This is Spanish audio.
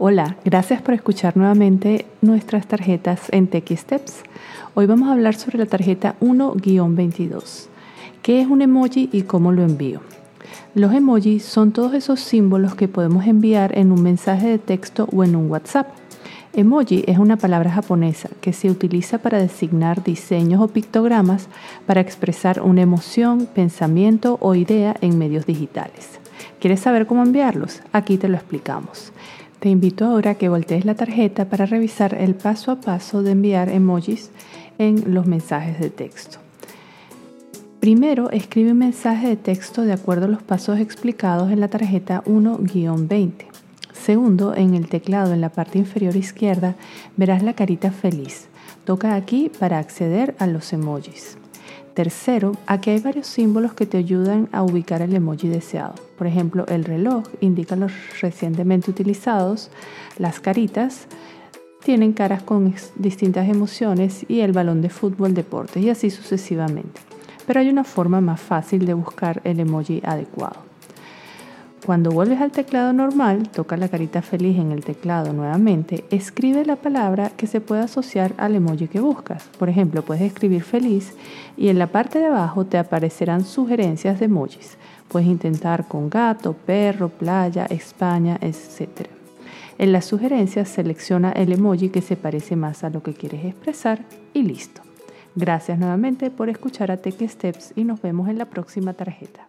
Hola, gracias por escuchar nuevamente nuestras tarjetas en TechSteps. Hoy vamos a hablar sobre la tarjeta 1-22. ¿Qué es un emoji y cómo lo envío? Los emojis son todos esos símbolos que podemos enviar en un mensaje de texto o en un WhatsApp. Emoji es una palabra japonesa que se utiliza para designar diseños o pictogramas para expresar una emoción, pensamiento o idea en medios digitales. ¿Quieres saber cómo enviarlos? Aquí te lo explicamos. Te invito ahora a que voltees la tarjeta para revisar el paso a paso de enviar emojis en los mensajes de texto. Primero, escribe un mensaje de texto de acuerdo a los pasos explicados en la tarjeta 1-20. Segundo, en el teclado en la parte inferior izquierda verás la carita feliz. Toca aquí para acceder a los emojis. Tercero, aquí hay varios símbolos que te ayudan a ubicar el emoji deseado. Por ejemplo, el reloj indica los recientemente utilizados, las caritas tienen caras con distintas emociones y el balón de fútbol deportes y así sucesivamente. Pero hay una forma más fácil de buscar el emoji adecuado. Cuando vuelves al teclado normal, toca la carita feliz en el teclado nuevamente, escribe la palabra que se pueda asociar al emoji que buscas. Por ejemplo, puedes escribir feliz y en la parte de abajo te aparecerán sugerencias de emojis. Puedes intentar con gato, perro, playa, España, etc. En las sugerencias selecciona el emoji que se parece más a lo que quieres expresar y listo. Gracias nuevamente por escuchar a Tech Steps y nos vemos en la próxima tarjeta.